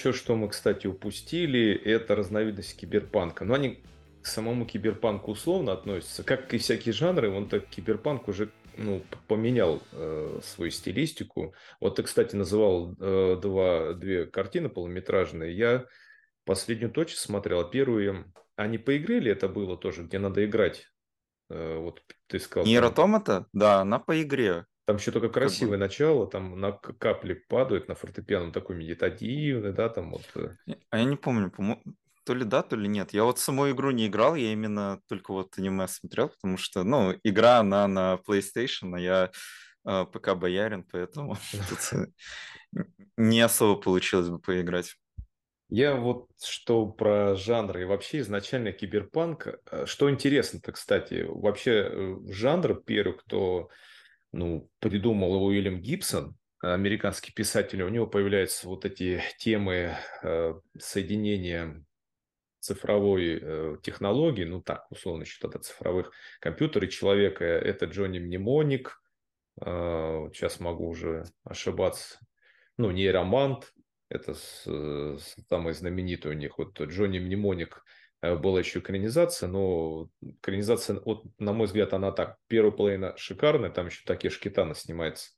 Еще что мы, кстати, упустили, это разновидность киберпанка. Но они к самому киберпанку условно относятся. Как и всякие жанры, он так киберпанк уже ну, поменял э, свою стилистику. Вот ты, кстати, называл э, два, две картины полнометражные. Я последнюю точно смотрел. А первую, они по игре ли это было тоже, где надо играть? Э, вот ты сказал. Automata? Да, она по игре. Там еще только красивое как бы... начало, там на капли падают на фортепиано, такой медитативный, да, там вот. Э. А я не помню, по то ли да, то ли нет. Я вот саму игру не играл, я именно только вот аниме смотрел, потому что, ну, игра, она на PlayStation, а я э, ПК боярин, поэтому не особо получилось бы поиграть. Я вот что про жанр и вообще изначально киберпанк. Э, что интересно-то, кстати, вообще э, жанр первый, кто ну, придумал Уильям Гибсон, американский писатель, у него появляются вот эти темы э, соединения цифровой э, технологии, ну так, условно считать, цифровых компьютеров человека, это Джонни Мнемоник, э, сейчас могу уже ошибаться, ну, нейромант, это самый знаменитый у них. Вот Джонни Мнемоник э, была еще экранизация, но экранизация, вот, на мой взгляд, она так. Первая половина шикарная, там еще такие шкитана снимается.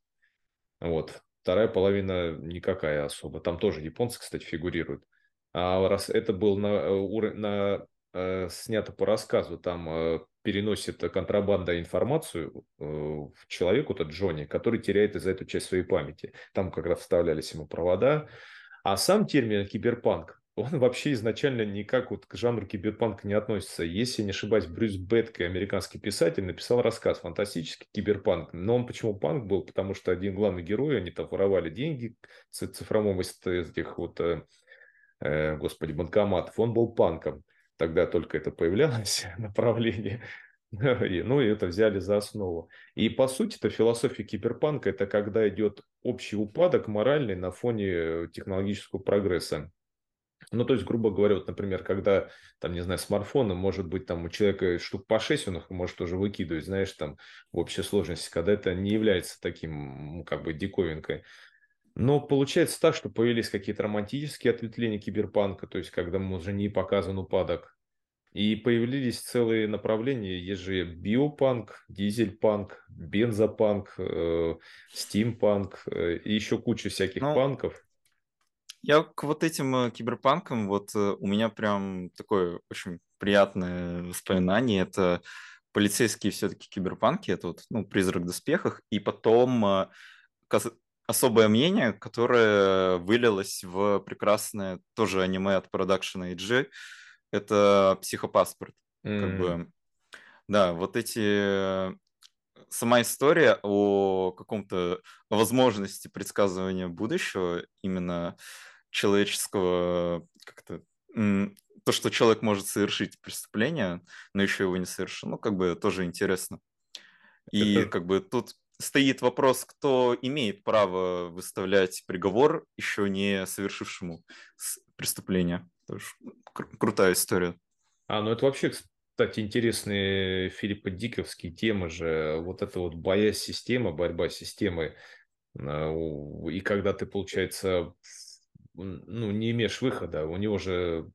Вот. Вторая половина никакая особо. Там тоже японцы, кстати, фигурируют. А раз это был на, э, на э, снято по рассказу, там э, переносит контрабанда информацию э, человеку, тот Джонни, который теряет из-за этого часть своей памяти. Там как раз вставлялись ему провода, а сам термин киберпанк, он вообще изначально никак вот к жанру киберпанк не относится. Если не ошибаюсь, Брюс Бетке, американский писатель, написал рассказ «Фантастический киберпанк». Но он почему панк был? Потому что один главный герой, они там воровали деньги цифровом из этих вот, э, э, господи, банкоматов. Он был панком. Тогда только это появлялось направление. Ну, и это взяли за основу. И, по сути, это философия киберпанка – это когда идет общий упадок моральный на фоне э, технологического прогресса. Ну, то есть, грубо говоря, вот, например, когда, там, не знаю, смартфоны, может быть, там у человека штук по 6 он их может уже выкидывать, знаешь, там, в общей сложности, когда это не является таким, как бы, диковинкой. Но получается так, что появились какие-то романтические ответвления киберпанка, то есть, когда уже не показан упадок и появились целые направления, есть же биопанк, дизельпанк, бензопанк, э, стимпанк э, и еще куча всяких ну, панков. Я к вот этим э, киберпанкам, вот у меня прям такое очень приятное воспоминание. Это полицейские все-таки киберпанки, это вот, ну, «Призрак в доспехах», и потом особое мнение, которое вылилось в прекрасное тоже аниме от продакшена IG, это психопаспорт. Mm. Как бы, да, вот эти сама история о каком-то возможности предсказывания будущего, именно человеческого, как-то то, что человек может совершить преступление, но еще его не совершил, ну, как бы тоже интересно. И Это... как бы тут стоит вопрос, кто имеет право выставлять приговор еще не совершившему преступление. Тоже кру- крутая история. А, ну это вообще, кстати, интересные Филиппа Диковские темы же. Вот это вот боясь система, борьба с системой. А, и когда ты, получается, ну, не имеешь выхода, у него же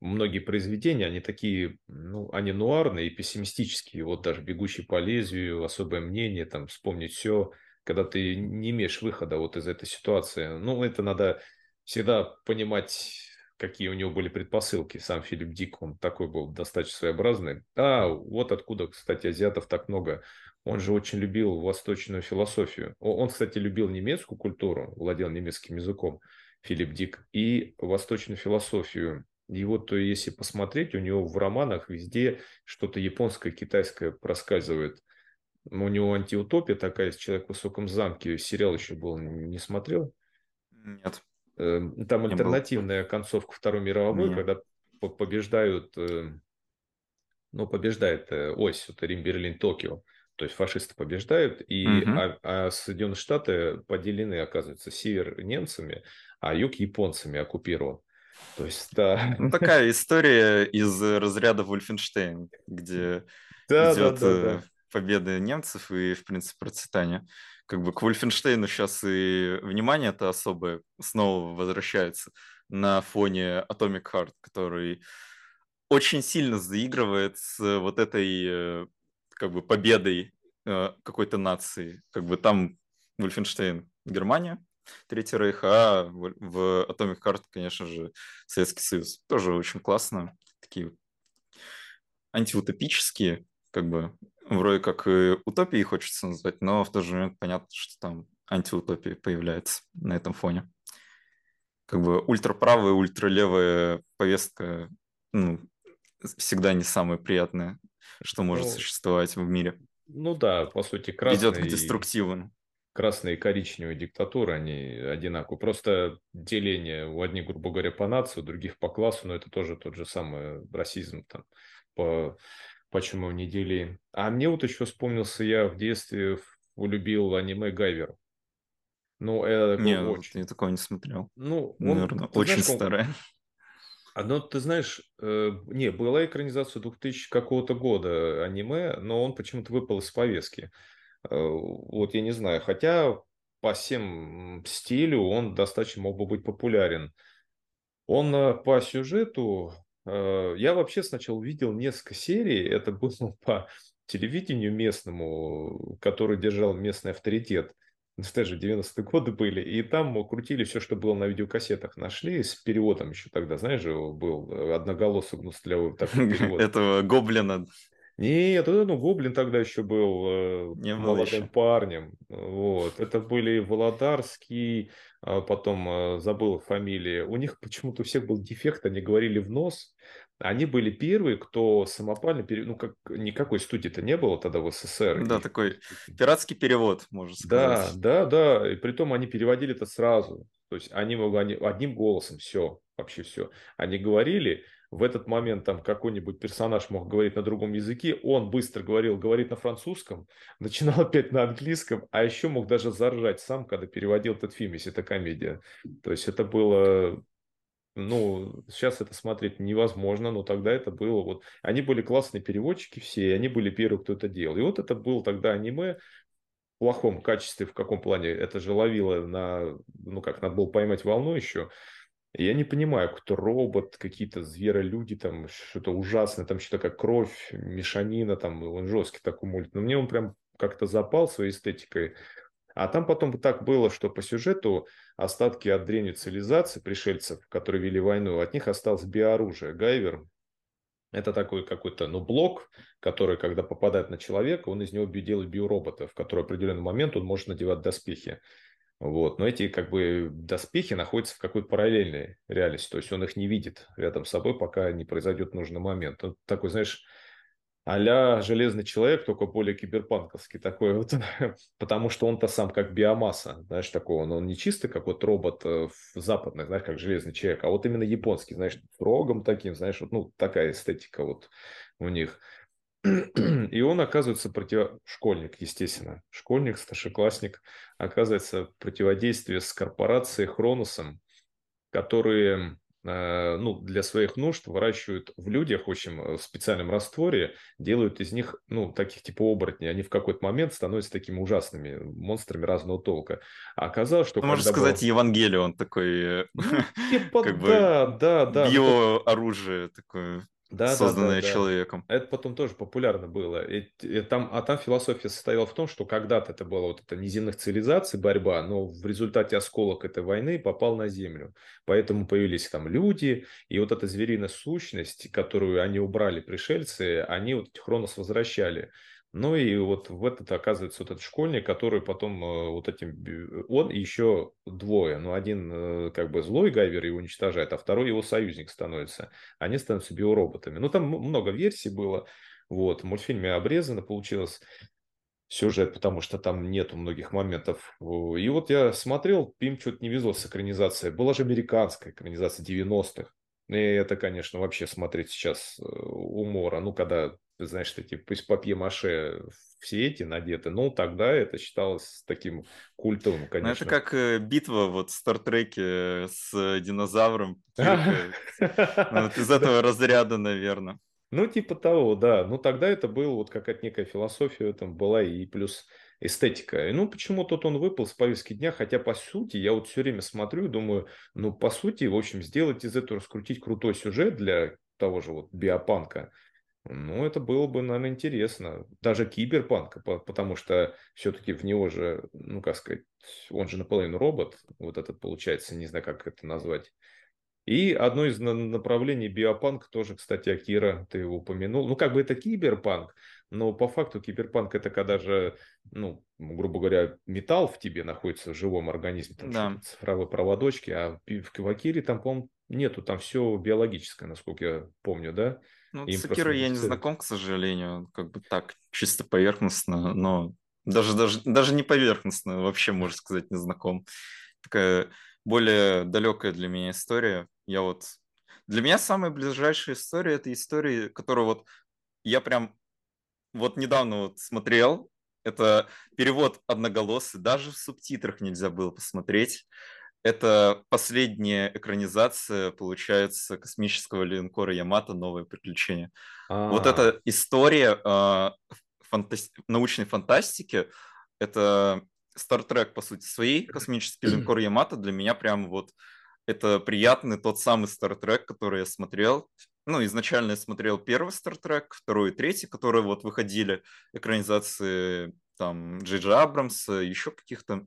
многие произведения, они такие, ну, они нуарные и пессимистические. Вот даже «Бегущий по лезвию», «Особое мнение», там, «Вспомнить все», когда ты не имеешь выхода вот из этой ситуации. Ну, это надо всегда понимать, какие у него были предпосылки. Сам Филипп Дик, он такой был достаточно своеобразный. А, вот откуда, кстати, азиатов так много. Он же очень любил восточную философию. Он, кстати, любил немецкую культуру, владел немецким языком, Филипп Дик, и восточную философию. И вот если посмотреть, у него в романах везде что-то японское, китайское проскальзывает. У него антиутопия такая, «Человек в высоком замке». Сериал еще был, не смотрел? Нет. Эм, там Не альтернативная был. концовка Второй мировой, Нет. когда побеждают, э, ну, побеждает э, ось, это Рим, Берлин, Токио. То есть фашисты побеждают, и, угу. а, а Соединенные Штаты поделены, оказывается, север немцами, а юг японцами оккупирован. То есть, да. Ну, такая история из разряда Вольфенштейн, где да, идет да, да, да. победы немцев и, в принципе, процветания. Как бы к Вольфенштейну сейчас и внимание это особое снова возвращается на фоне Atomic Heart, который очень сильно заигрывает с вот этой э, как бы победой э, какой-то нации. Как бы там Вольфенштейн Германия, Третий Рейх, а в Atomic Heart, конечно же, Советский Союз. Тоже очень классно. Такие антиутопические, как бы, вроде как и утопии хочется назвать, но в тот же момент понятно, что там антиутопия появляется на этом фоне. Как бы ультраправая, ультралевая повестка ну, всегда не самое приятное, что может ну, существовать в мире. Ну да, по сути, красный... Ведет к деструктиву. Красные и коричневые диктатуры, они одинаковые. Просто деление у одних, грубо говоря, по нации, у других по классу, но это тоже тот же самый расизм там по почему не делим. А мне вот еще вспомнился, я в детстве улюбил аниме Гайвер. Ну, это не, очень... я такого не смотрел. Ну, он, Наверное, очень знаешь, старое. Одно, ты знаешь, э, не, была экранизация 2000 какого-то года аниме, но он почему-то выпал из повестки. Э, вот я не знаю, хотя по всем стилю он достаточно мог бы быть популярен. Он э, по сюжету, э, я вообще сначала увидел несколько серий, это было по телевидению местному, который держал местный авторитет даже 90-е годы были, и там крутили все, что было на видеокассетах, нашли с переводом еще тогда, знаешь же, был э, одноголосый гнустлявый такой перевод. Этого гоблина. Нет, ну, Гоблин тогда еще был э, Не молодым еще. парнем. Вот. Это были Володарский, а потом э, забыл фамилии. У них почему-то у всех был дефект, они говорили в нос. Они были первые, кто самопально, пере... ну, как никакой студии-то не было тогда в СССР. Да, и... такой пиратский перевод, можно сказать. Да, да, да, и при том они переводили это сразу. То есть они могли одним голосом все, вообще все. Они говорили, в этот момент там какой-нибудь персонаж мог говорить на другом языке, он быстро говорил, говорит на французском, начинал опять на английском, а еще мог даже заржать сам, когда переводил этот фильм, если это комедия. То есть это было ну, сейчас это смотреть невозможно, но тогда это было вот... Они были классные переводчики все, и они были первые, кто это делал. И вот это было тогда аниме в плохом качестве, в каком плане? Это же ловило на... Ну как, надо было поймать волну еще. Я не понимаю, кто робот, какие-то зверолюди, там что-то ужасное, там что-то как кровь, мешанина, там он жесткий такой мульт. Но мне он прям как-то запал своей эстетикой. А там потом так было, что по сюжету остатки от древней цивилизации пришельцев, которые вели войну, от них осталось биоружие. Гайвер – это такой какой-то ну, блок, который, когда попадает на человека, он из него делает биоробота, в который в определенный момент он может надевать доспехи. Вот. Но эти как бы доспехи находятся в какой-то параллельной реальности. То есть он их не видит рядом с собой, пока не произойдет нужный момент. Он такой, знаешь, а Железный человек, только более киберпанковский такой вот, потому что он-то сам как биомасса, знаешь, такой он, он не чистый как вот робот в э, западных, знаешь, как Железный человек, а вот именно японский, знаешь, с рогом таким, знаешь, вот, ну, такая эстетика вот у них. И он оказывается против... школьник, естественно, школьник, старшеклассник, оказывается противодействие с корпорацией Хроносом, которые ну, для своих нужд выращивают в людях в общем, э, в специальном растворе, делают из них, ну, таких типа оборотней. Они в какой-то момент становятся такими ужасными монстрами разного толка. А оказалось, что... Ну, можно сказать, был... Евангелион такой... Э, ну, типа, как да, бы да, да. Биооружие такое да, созданное да, да, человеком. Это потом тоже популярно было. И, и там, а там философия состояла в том, что когда-то это была вот эта неземных цивилизаций борьба, но в результате осколок этой войны попал на Землю. Поэтому появились там люди, и вот эта звериная сущность, которую они убрали пришельцы, они вот Хронос возвращали. Ну и вот в этот оказывается вот этот школьник, который потом э, вот этим, он и еще двое, ну один э, как бы злой Гайвер его уничтожает, а второй его союзник становится. Они становятся биороботами. Ну там много версий было, вот, в мультфильме обрезано получилось сюжет, потому что там нету многих моментов. И вот я смотрел, им что-то не везло с экранизацией. Была же американская экранизация 90-х. И это, конечно, вообще смотреть сейчас э, умора. Ну, когда знаешь, эти из папье-маше все эти надеты, ну, тогда это считалось таким культовым, конечно. Ну, это как э, битва вот в Стартреке с динозавром. Ну, из этого разряда, наверное. Ну, типа того, да. Ну, тогда это было вот какая-то некая философия там была и плюс эстетика. И, ну, почему тут он выпал с повестки дня, хотя, по сути, я вот все время смотрю и думаю, ну, по сути, в общем, сделать из этого, раскрутить крутой сюжет для того же вот биопанка, ну, это было бы, наверное, интересно. Даже киберпанк, потому что все-таки в него же, ну, как сказать, он же наполовину робот, вот этот получается, не знаю, как это назвать. И одно из направлений биопанк тоже, кстати, Акира, ты его упомянул. Ну, как бы это киберпанк, но по факту киберпанк это когда же, ну, грубо говоря, металл в тебе находится в живом организме, там да. цифровые проводочки, а в Акире там, по-моему, нету, там все биологическое, насколько я помню, да? Ну, Им с Акирой я не знаком, к сожалению, как бы так, чисто поверхностно, но даже, даже, даже не поверхностно, вообще, можно сказать, не знаком. Такая более далекая для меня история. Я вот... Для меня самая ближайшая история — это история, которую вот я прям вот недавно вот смотрел. Это перевод одноголосый, даже в субтитрах нельзя было посмотреть. Это последняя экранизация, получается, космического линкора Ямато «Новое приключение». А-а-а. Вот эта история э, фантаст... научной фантастики, это Star Trek, по сути, своей, космический линкор Ямато для меня прям вот это приятный тот самый Star Trek, который я смотрел. Ну, изначально я смотрел первый Star Trek, второй и третий, которые вот выходили, экранизации там Джей Абрамса, еще каких-то,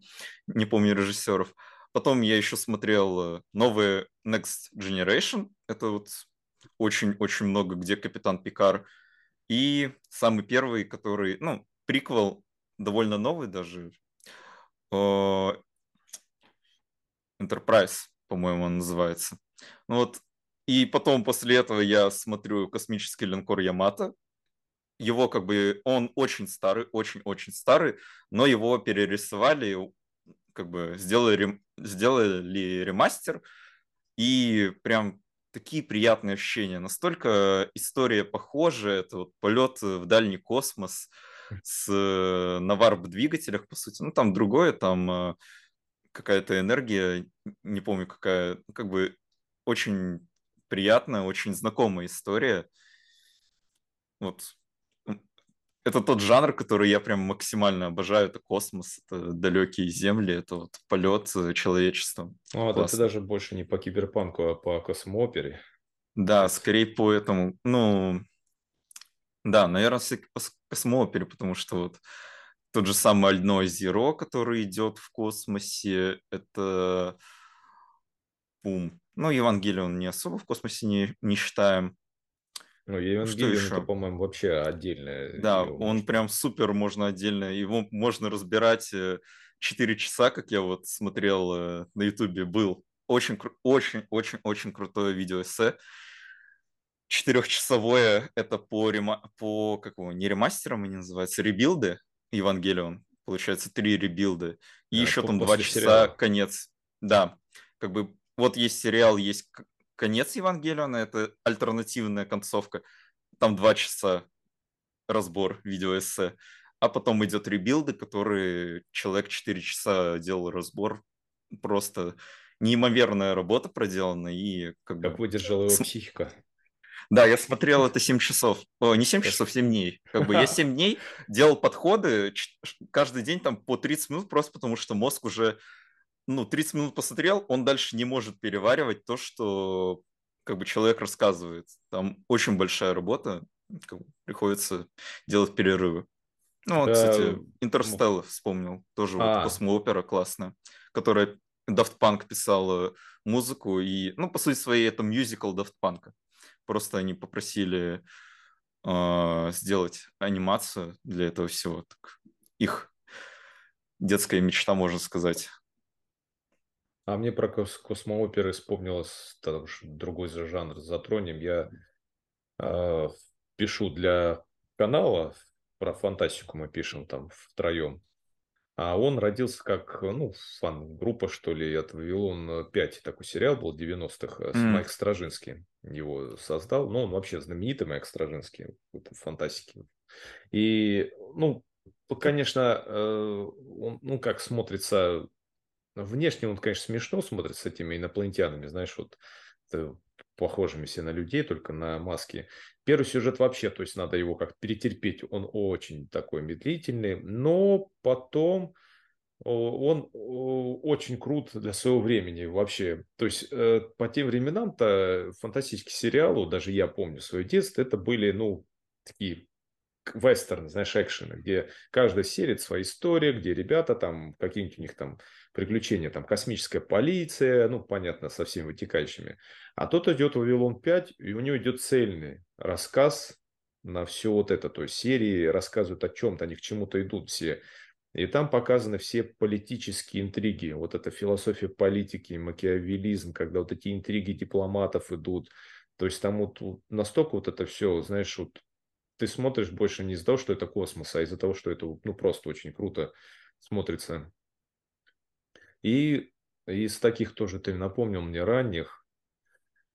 не помню, режиссеров. Потом я еще смотрел э, новый Next Generation. Это вот очень-очень много, где Капитан Пикар. И самый первый, который, ну, приквел довольно новый даже. Enterprise, по-моему, он называется. Ну вот, и потом после этого я смотрю космический линкор Ямато. Его как бы, он очень старый, очень-очень старый, но его перерисовали, как бы сделали, сделали ремастер, и прям такие приятные ощущения. Настолько история похожа, это вот полет в дальний космос с, на варп-двигателях, по сути. Ну, там другое, там э, какая-то энергия, не помню какая, ну, как бы очень приятная, очень знакомая история. Вот это тот жанр, который я прям максимально обожаю. Это космос, это далекие земли, это вот полет э, человечества. А, да ты даже больше не по киберпанку, а по космоопере. Да, скорее по этому, ну, да, наверное, по космоопере, потому что вот тот же самый Ально Зеро, который идет в космосе, это Пум. Ну, Евангелион не особо в космосе не, не считаем. Ну, Евангелион это, по-моему, вообще отдельное. Да, он может... прям супер, можно отдельно, его можно разбирать 4 э, часа, как я вот смотрел э, на Ютубе, был. Очень, очень, очень, очень крутое видео эссе. Четырехчасовое это по, рема... по какому, не ремастерам они называются, ребилды Евангелион. Получается, три ребилды. И да, еще там два часа сериала. конец. Да, как бы вот есть сериал, есть конец Евангелиона, это альтернативная концовка. Там два часа разбор видеоэссе. А потом идет ребилды, который человек 4 часа делал разбор. Просто неимоверная работа проделана. И как, как бы... выдержала его психика. Да, я смотрел это 7 часов. О, не 7 часов, 7 дней. Как бы я 7 дней делал подходы каждый день там по 30 минут, просто потому что мозг уже ну, 30 минут посмотрел, он дальше не может переваривать то, что как бы человек рассказывает. Там очень большая работа, как бы, приходится делать перерывы. Ну, вот, кстати, Интерстелла вспомнил, тоже а. вот космоопера классная, которая Daft Punk писала музыку, и, ну, по сути своей, это мюзикл Daft Punk. Просто они попросили э, сделать анимацию для этого всего. Так, их детская мечта, можно сказать. А мне про кос- космооперы вспомнилось, там уж другой же жанр затронем. Я э, пишу для канала, про фантастику мы пишем там втроем. А он родился как, ну, фан-группа, что ли, от Вавилон 5. Такой сериал был 90-х с mm. Майк Стражинский. Его создал. Ну, он вообще знаменитый Майк Стражинский в фантастике. И, ну, конечно, э, он, ну, как смотрится Внешне он, конечно, смешно смотрится с этими инопланетянами, знаешь, вот похожими все на людей, только на маски. Первый сюжет вообще, то есть надо его как перетерпеть, он очень такой медлительный, но потом он очень крут для своего времени вообще. То есть э, по тем временам-то фантастический сериал, даже я помню свое детство, это были, ну, такие вестерн, знаешь, экшены, где каждая серия своя история, где ребята там, какие-нибудь у них там приключения, там космическая полиция, ну, понятно, со всеми вытекающими. А тут идет Вавилон 5, и у него идет цельный рассказ на все вот это. То есть серии рассказывают о чем-то, они к чему-то идут все. И там показаны все политические интриги. Вот эта философия политики, макиавелизм, когда вот эти интриги дипломатов идут. То есть там вот, вот настолько вот это все, знаешь, вот ты смотришь больше не из-за того, что это космос, а из-за того, что это ну, просто очень круто смотрится. И из таких тоже ты напомнил мне ранних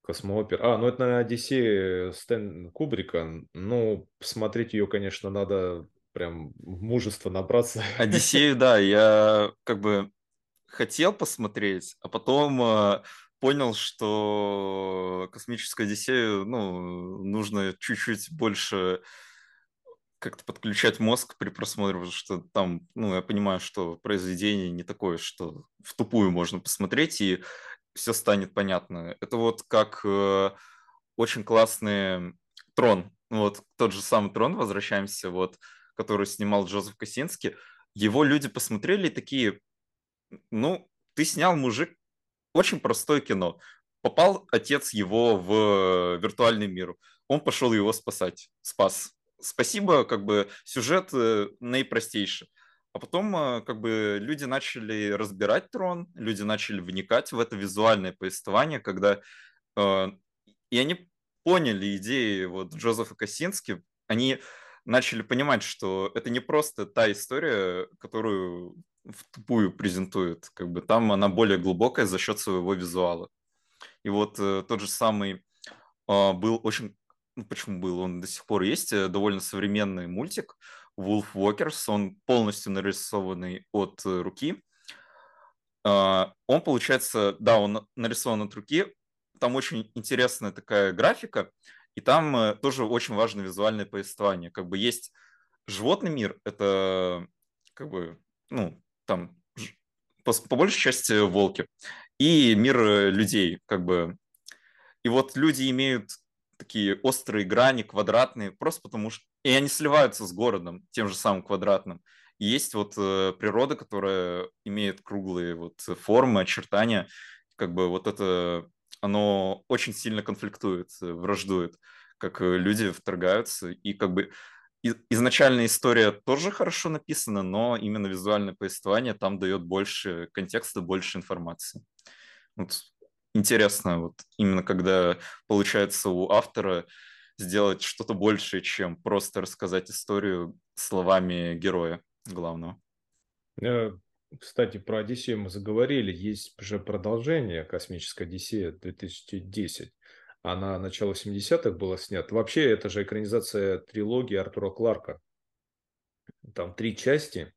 космоопер. А, ну это на Одиссее Стэн Кубрика. Ну, посмотреть ее, конечно, надо прям мужество набраться. Одиссею, да, я как бы хотел посмотреть, а потом э, понял, что космическую Одиссею, ну, нужно чуть-чуть больше как-то подключать мозг при просмотре, потому что там, ну, я понимаю, что произведение не такое, что в тупую можно посмотреть, и все станет понятно. Это вот как э, очень классный Трон, вот тот же самый Трон, возвращаемся, вот, который снимал Джозеф Косинский, его люди посмотрели и такие, ну, ты снял, мужик, очень простое кино. Попал отец его в виртуальный мир. Он пошел его спасать. Спас. Спасибо, как бы сюжет э, наипростейший. А потом э, как бы люди начали разбирать трон, люди начали вникать в это визуальное повествование, когда э, и они поняли идеи вот Джозефа Косински, они начали понимать, что это не просто та история, которую в тупую презентует, как бы там она более глубокая за счет своего визуала. И вот э, тот же самый э, был очень, ну почему был, он до сих пор есть, э, довольно современный мультик Wolf Walkers, он полностью нарисованный от э, руки. Э, он получается, да, он нарисован от руки, там очень интересная такая графика, и там э, тоже очень важно визуальное повествование. Как бы есть животный мир, это как бы, ну, там по, по большей части волки, и мир людей, как бы. И вот люди имеют такие острые грани, квадратные, просто потому что... И они сливаются с городом, тем же самым квадратным. И есть вот э, природа, которая имеет круглые вот формы, очертания. Как бы вот это, оно очень сильно конфликтует, э, враждует, как э, люди вторгаются. И как бы изначальная история тоже хорошо написана, но именно визуальное повествование там дает больше контекста, больше информации. Вот интересно, вот именно когда получается у автора сделать что-то большее, чем просто рассказать историю словами героя главного. Э, кстати, про Одиссею мы заговорили. Есть же продолжение «Космическая Одиссея» 2010 она начало 70-х была снята. Вообще, это же экранизация трилогии Артура Кларка. Там три части.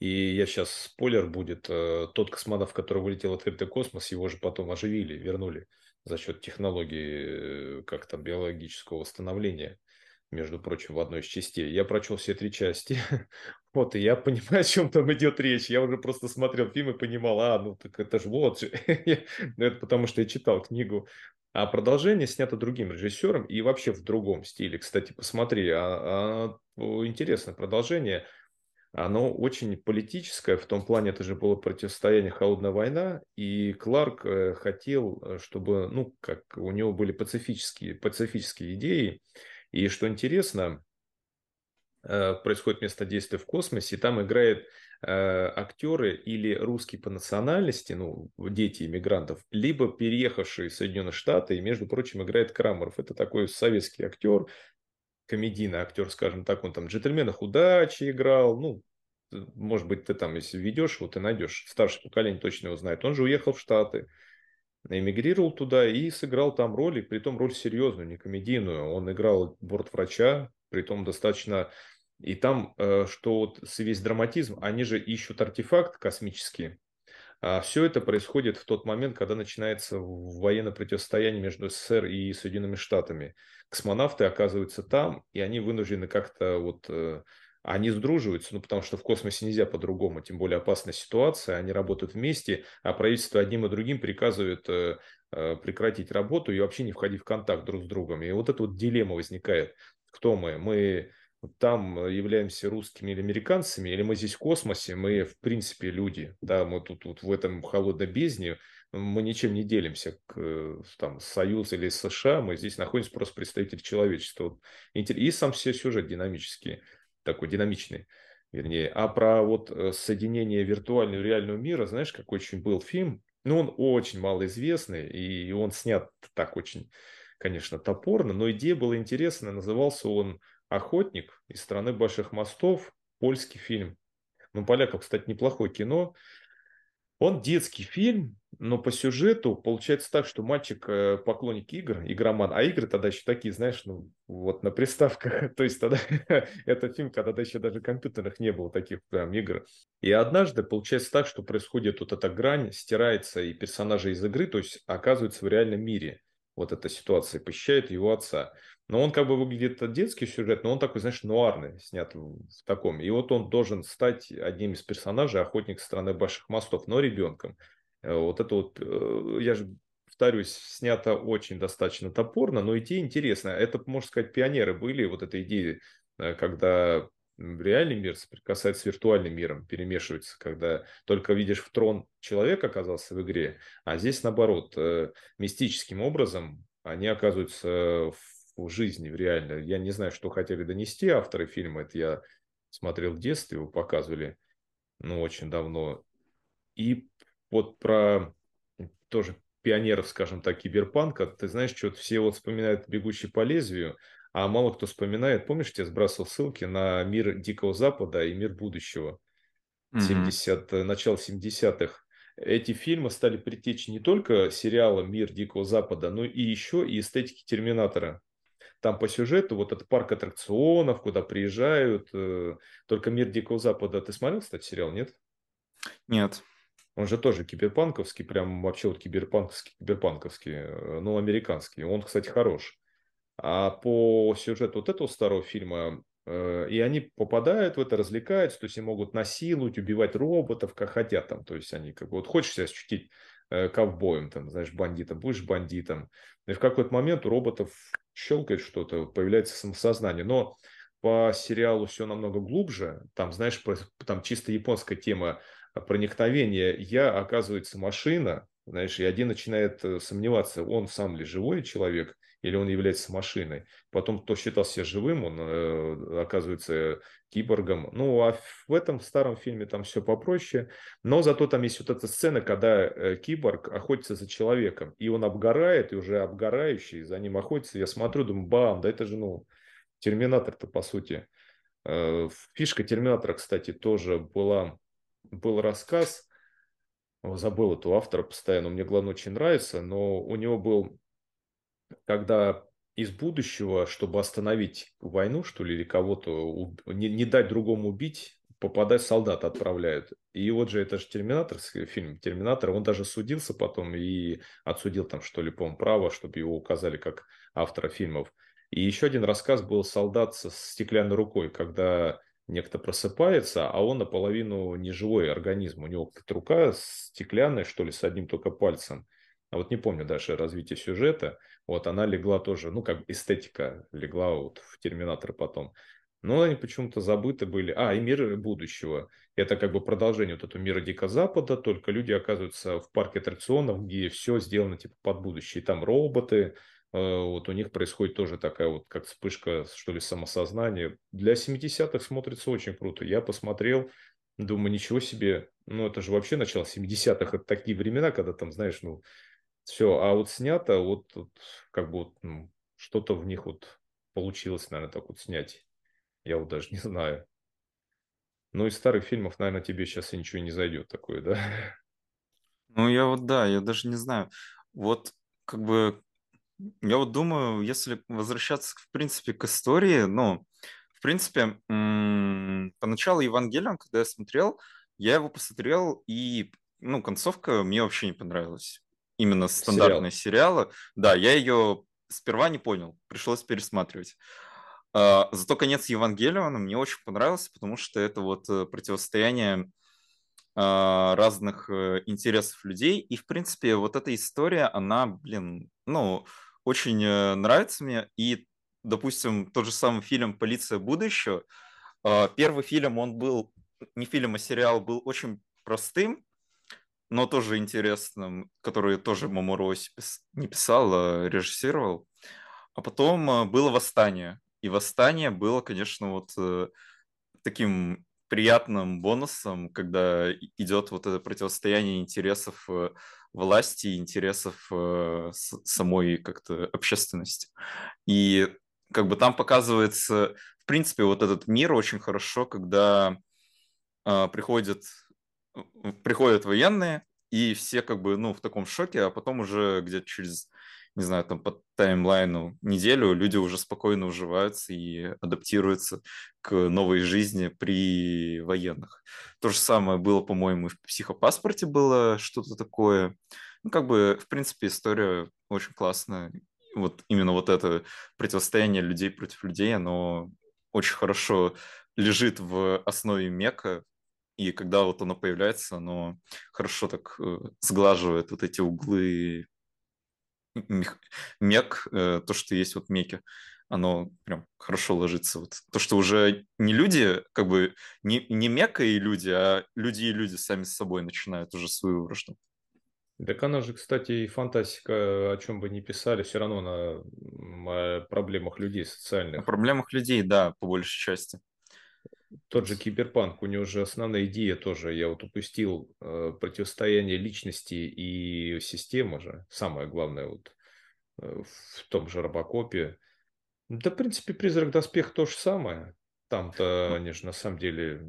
И я сейчас, спойлер будет, э, тот космонавт, который вылетел в открытый космос, его же потом оживили, вернули за счет технологии, э, как там, биологического восстановления, между прочим, в одной из частей. Я прочел все три части, вот, и я понимаю, о чем там идет речь. Я уже просто смотрел фильм и понимал, а, ну, так это же вот. Ну, это потому, что я читал книгу а продолжение снято другим режиссером и вообще в другом стиле. Кстати, посмотри, а, а, интересное продолжение. Оно очень политическое, в том плане это же было противостояние холодная война, и Кларк э, хотел, э, чтобы, ну, как у него были пацифические, пацифические идеи, и что интересно, э, происходит место действия в космосе, и там играет актеры или русские по национальности, ну, дети иммигрантов, либо переехавшие в Соединенные Штаты, и, между прочим, играет Крамеров. Это такой советский актер, комедийный актер, скажем так, он там в «Джентльменах удачи» играл, ну, может быть, ты там, если ведешь, вот ты найдешь, старшее поколение точно его знает. Он же уехал в Штаты, эмигрировал туда и сыграл там роль, и при том роль серьезную, не комедийную. Он играл бортврача, при том достаточно и там, э, что вот весь драматизм, они же ищут артефакт космический, все это происходит в тот момент, когда начинается военное противостояние между СССР и Соединенными Штатами. Космонавты оказываются там, и они вынуждены как-то вот э, они сдруживаются, ну, потому что в космосе нельзя по-другому, тем более опасная ситуация, они работают вместе, а правительство одним и другим приказывает э, э, прекратить работу и вообще не входить в контакт друг с другом. И вот эта вот дилемма возникает. Кто мы? Мы там являемся русскими или американцами, или мы здесь в космосе, мы в принципе люди, да, мы тут вот в этом холодной бездне, мы ничем не делимся, к, там, Союз или США, мы здесь находимся просто представитель человечества. И сам все сюжет динамический такой динамичный, вернее. А про вот э, соединение виртуального и реального мира, знаешь, какой очень был фильм? Ну, он очень малоизвестный, и он снят так очень, конечно, топорно, но идея была интересная. Назывался он «Охотник из страны больших мостов», польский фильм. Ну, поляков, кстати, неплохое кино. Он детский фильм, но по сюжету получается так, что мальчик э, поклонник игр, игроман, а игры тогда еще такие, знаешь, ну вот на приставках, то есть тогда это фильм, когда еще даже компьютерных не было таких прям игр. И однажды получается так, что происходит вот эта грань, стирается и персонажи из игры, то есть оказываются в реальном мире. Вот эта ситуация похищает его отца. Но он как бы выглядит детский сюжет, но он такой, знаешь, нуарный, снят в, таком. И вот он должен стать одним из персонажей охотник страны больших мостов, но ребенком. Э, вот это вот, э, я же повторюсь, снято очень достаточно топорно, но идея интересная. Это, можно сказать, пионеры были, вот этой идеи, э, когда реальный мир соприкасается с виртуальным миром, перемешивается, когда только видишь в трон человек оказался в игре, а здесь наоборот, мистическим образом они оказываются в в жизни, в реально. Я не знаю, что хотели донести авторы фильма. Это я смотрел в детстве, его показывали, ну, очень давно. И вот про тоже пионеров, скажем так, киберпанка, ты знаешь, что все вот вспоминают «Бегущий по лезвию», а мало кто вспоминает, помнишь, я сбрасывал ссылки на мир Дикого Запада и мир будущего, mm-hmm. 70, начало 70-х. Эти фильмы стали притечь не только сериала «Мир Дикого Запада», но и еще и эстетики Терминатора. Там по сюжету вот этот парк аттракционов, куда приезжают. Э, только «Мир Дикого Запада». Ты смотрел, кстати, сериал, нет? Нет. Он же тоже киберпанковский, прям вообще вот киберпанковский, киберпанковский, э, ну, американский. Он, кстати, хорош. А по сюжету вот этого старого фильма, э, и они попадают в это, развлекаются, то есть они могут насиловать, убивать роботов, как хотят там. То есть они как бы, вот хочешь себя ощутить ковбоем, там, знаешь, бандитом, будешь бандитом. И в какой-то момент у роботов щелкает что-то, появляется самосознание. Но по сериалу все намного глубже. Там, знаешь, там чисто японская тема проникновения. Я, оказывается, машина, знаешь, и один начинает э, сомневаться, он сам ли живой человек, или он является машиной. Потом, кто считал себя живым, он э, оказывается киборгом. Ну, а в этом старом фильме там все попроще. Но зато там есть вот эта сцена, когда э, киборг охотится за человеком, и он обгорает, и уже обгорающий за ним охотится. Я смотрю, думаю, бам, да это же, ну, Терминатор-то, по сути. Э, фишка Терминатора, кстати, тоже была, был рассказ, забыл эту автора постоянно, мне главное очень нравится, но у него был когда из будущего, чтобы остановить войну, что ли, или кого-то, не, не дать другому убить, попадать солдат отправляют. И вот же это же Терминатор, фильм Терминатор, он даже судился потом и отсудил там, что ли, по право, чтобы его указали как автора фильмов. И еще один рассказ был «Солдат со стеклянной рукой», когда некто просыпается, а он наполовину неживой организм. У него рука стеклянная, что ли, с одним только пальцем. А вот не помню даже развитие сюжета. Вот она легла тоже, ну, как эстетика легла вот в Терминатор потом. Но они почему-то забыты были. А, и мир будущего. Это как бы продолжение вот этого мира Дикого Запада, только люди оказываются в парке аттракционов, где все сделано типа под будущее. И там роботы, э, вот у них происходит тоже такая вот как вспышка, что ли, самосознания. Для 70-х смотрится очень круто. Я посмотрел, думаю, ничего себе. Ну, это же вообще начало 70-х. Это такие времена, когда там, знаешь, ну, все, а вот снято, вот, вот как бы вот, ну, что-то в них вот получилось, наверное, так вот снять. Я вот даже не знаю. Ну, из старых фильмов, наверное, тебе сейчас и ничего не зайдет такое, да? Ну, я вот, да, я даже не знаю. Вот, как бы, я вот думаю, если возвращаться, в принципе, к истории, ну, в принципе, поначалу Евангелион, когда я смотрел, я его посмотрел и ну, концовка мне вообще не понравилась. Именно стандартная Сериал. сериала. Да, я ее сперва не понял, пришлось пересматривать. А, зато конец Евангелиона мне очень понравился, потому что это вот э, противостояние а, разных э, интересов людей. И, в принципе, вот эта история, она, блин, ну, очень э, нравится мне. И, допустим, тот же самый фильм «Полиция будущего», а, первый фильм, он был, не фильм, а сериал, был очень простым, но тоже интересным, который тоже Мамуро не писал, а режиссировал. А потом было «Восстание». И «Восстание» было, конечно, вот э, таким приятным бонусом, когда идет вот это противостояние интересов э, власти, интересов э, самой как-то общественности. И как бы там показывается, в принципе, вот этот мир очень хорошо, когда э, приходят, военные, и все как бы, ну, в таком шоке, а потом уже где-то через не знаю, там по таймлайну неделю люди уже спокойно уживаются и адаптируются к новой жизни при военных. То же самое было, по-моему, в психопаспорте было что-то такое. Ну, как бы, в принципе, история очень классная. Вот именно вот это противостояние людей против людей, оно очень хорошо лежит в основе мека, и когда вот оно появляется, оно хорошо так э, сглаживает вот эти углы мек, э, то, что есть вот меки, оно прям хорошо ложится. Вот то, что уже не люди, как бы не, не мека и люди, а люди и люди сами с собой начинают уже свою вражду. Так она же, кстати, и фантастика, о чем бы ни писали, все равно на проблемах людей социальных. О проблемах людей, да, по большей части. Тот же киберпанк, у него же основная идея тоже, я вот упустил, э, противостояние личности и системы же, самое главное вот э, в том же Робокопе. Да, в принципе, Призрак Доспех то же самое. Там-то, ну они же на самом деле,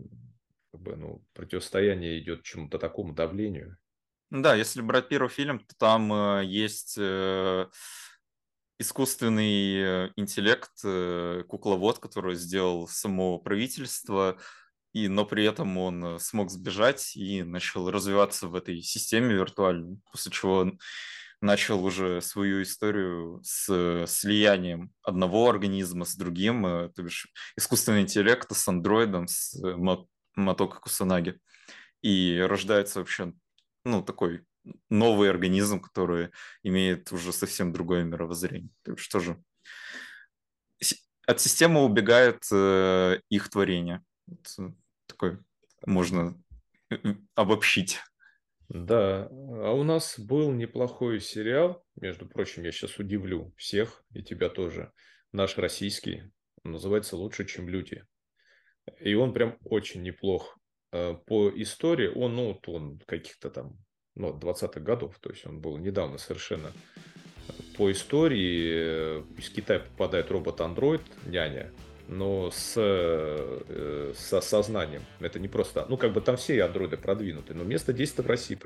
как бы, ну, противостояние идет чему-то такому давлению. Да, если брать первый фильм, то там э, есть э, искусственный э, интеллект, э, кукловод, который сделал само правительство, и, но при этом он э, смог сбежать и начал развиваться в этой системе виртуальной, после чего он начал уже свою историю с слиянием одного организма с другим, то бишь искусственный интеллект с андроидом, с Матока Кусанаги. И рождается вообще ну, такой новый организм, который имеет уже совсем другое мировоззрение. Что же? От системы убегает э, их творение. Вот, э, такой можно э, обобщить. Да, а у нас был неплохой сериал, между прочим, я сейчас удивлю всех, и тебя тоже, наш российский, он называется «Лучше, чем люди». И он прям очень неплох. По истории, он, ну, он каких-то там ну, 20-х годов, то есть он был недавно совершенно. По истории э, из Китая попадает робот-андроид, няня, но с, э, с сознанием. Это не просто... Ну, как бы там все андроиды продвинуты, но место действия в России.